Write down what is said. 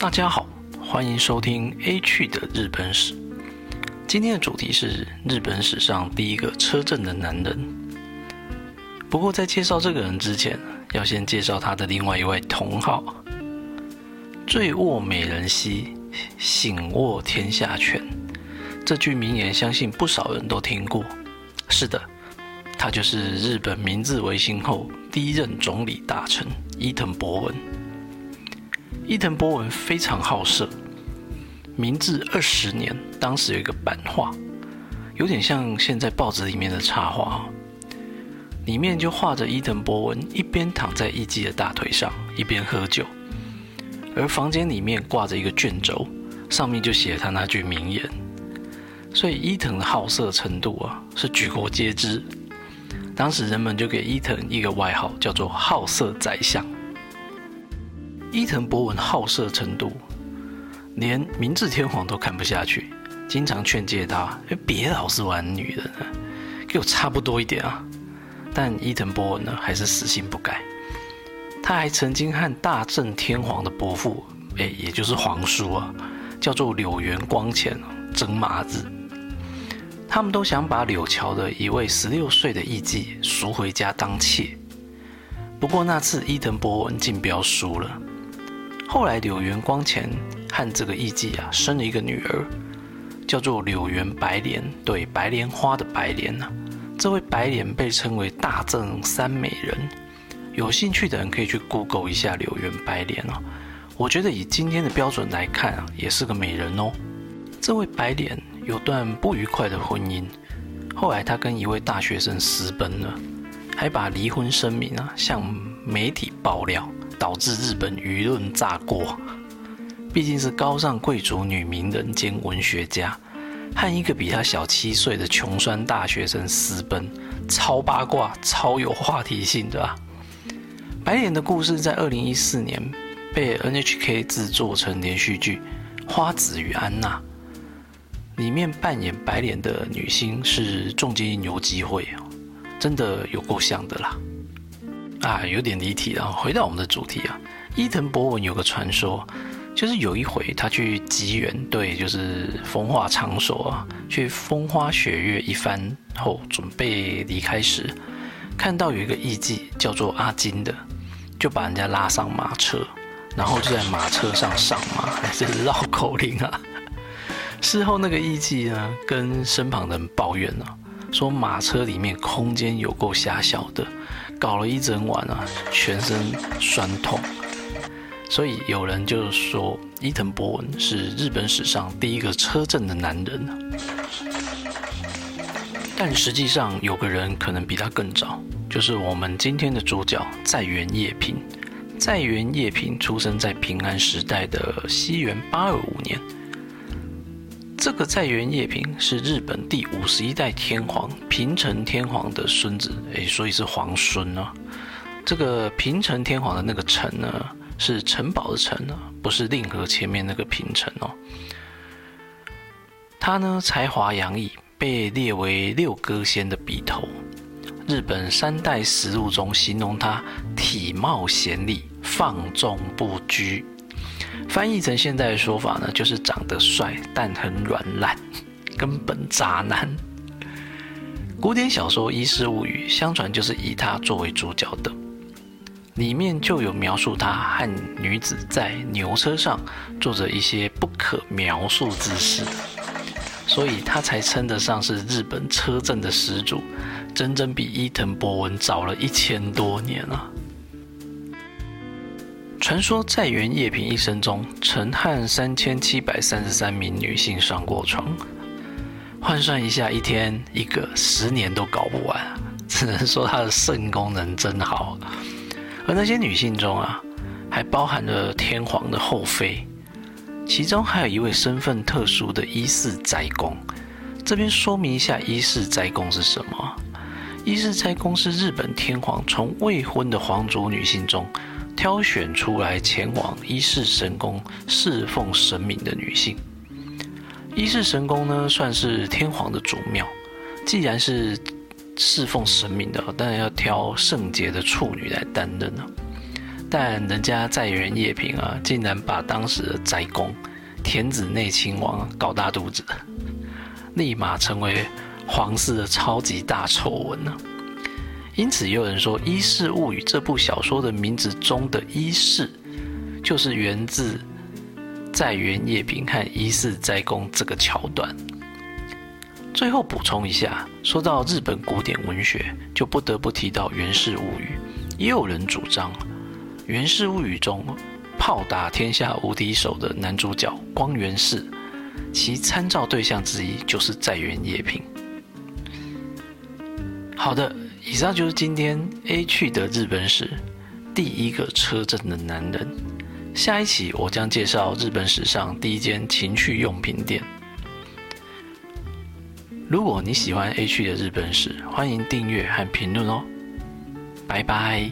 大家好，欢迎收听 A 趣的日本史。今天的主题是日本史上第一个车震的男人。不过在介绍这个人之前，要先介绍他的另外一位同好——“醉卧美人膝，醒卧天下全”。这句名言，相信不少人都听过。是的，他就是日本明治维新后第一任总理大臣伊藤博文。伊藤博文非常好色。明治二十年，当时有一个版画，有点像现在报纸里面的插画，里面就画着伊藤博文一边躺在艺妓的大腿上，一边喝酒，而房间里面挂着一个卷轴，上面就写他那句名言。所以伊藤的好色程度啊，是举国皆知。当时人们就给伊藤一个外号，叫做“好色宰相”。伊藤博文好色程度。连明治天皇都看不下去，经常劝诫他：“别老是玩女人，给我差不多一点啊！”但伊藤博文呢，还是死性不改。他还曾经和大正天皇的伯父，哎，也就是皇叔啊，叫做柳原光前争麻子。他们都想把柳桥的一位十六岁的艺妓赎回家当妾。不过那次伊藤博文竞标输了。后来柳原光前。和这个艺妓啊，生了一个女儿，叫做柳原白莲，对，白莲花的白莲呐。这位白莲被称为大正三美人，有兴趣的人可以去 Google 一下柳原白莲哦。我觉得以今天的标准来看啊，也是个美人哦。这位白莲有段不愉快的婚姻，后来她跟一位大学生私奔了，还把离婚声明啊向媒体爆料，导致日本舆论炸锅。毕竟是高尚贵族女名人兼文学家，和一个比她小七岁的穷酸大学生私奔，超八卦、超有话题性的。啊白脸的故事在二零一四年被 NHK 制作成连续剧《花子与安娜》，里面扮演白脸的女星是重金牛机会，真的有够像的啦。啊，有点离题了，回到我们的主题啊，伊藤博文有个传说。就是有一回，他去吉原，对，就是风化场所啊，去风花雪月一番后，准备离开时，看到有一个艺妓叫做阿金的，就把人家拉上马车，然后就在马车上上马，还是绕口令啊。事后那个艺妓呢，跟身旁的人抱怨了，说马车里面空间有够狭小的，搞了一整晚啊，全身酸痛。所以有人就说伊藤博文是日本史上第一个车震的男人，但实际上有个人可能比他更早，就是我们今天的主角在原叶平。在原叶平出生在平安时代的西元八二五年。这个在原叶平是日本第五十一代天皇平成天皇的孙子，诶，所以是皇孙呢。这个平成天皇的那个城呢？是城堡的城呢，不是令和前面那个平城哦。他呢才华洋溢，被列为六歌仙的笔头。日本三代实录中形容他体貌贤丽，放纵不拘。翻译成现在的说法呢，就是长得帅，但很软烂，根本渣男。古典小说《伊势物语》相传就是以他作为主角的。里面就有描述他和女子在牛车上做着一些不可描述之事，所以他才称得上是日本车震的始祖，整整比伊藤博文早了一千多年啊！传说在原叶平一生中曾和三千七百三十三名女性上过床，换算一下，一天一个，十年都搞不完，只能说他的肾功能真好。而那些女性中啊，还包含了天皇的后妃，其中还有一位身份特殊的伊势斋公。这边说明一下，伊势斋公是什么？伊势斋公是日本天皇从未婚的皇族女性中挑选出来前往伊势神宫侍奉神明的女性。伊势神宫呢，算是天皇的祖庙。既然是侍奉神明的，当然要挑圣洁的处女来担任了。但人家在原叶平啊，竟然把当时的斋公田子内亲王搞大肚子，立马成为皇室的超级大丑闻呢。因此，也有人说《伊势物语》这部小说的名字中的“伊势”，就是源自在原叶平和伊势斋公这个桥段。最后补充一下，说到日本古典文学，就不得不提到《源氏物语》。也有人主张，《源氏物语》中炮打天下无敌手的男主角光源氏，其参照对象之一就是在原叶平。好的，以上就是今天 A 去的日本史第一个车震的男人。下一期我将介绍日本史上第一间情趣用品店。如果你喜欢 A 去的日本史，欢迎订阅和评论哦，拜拜。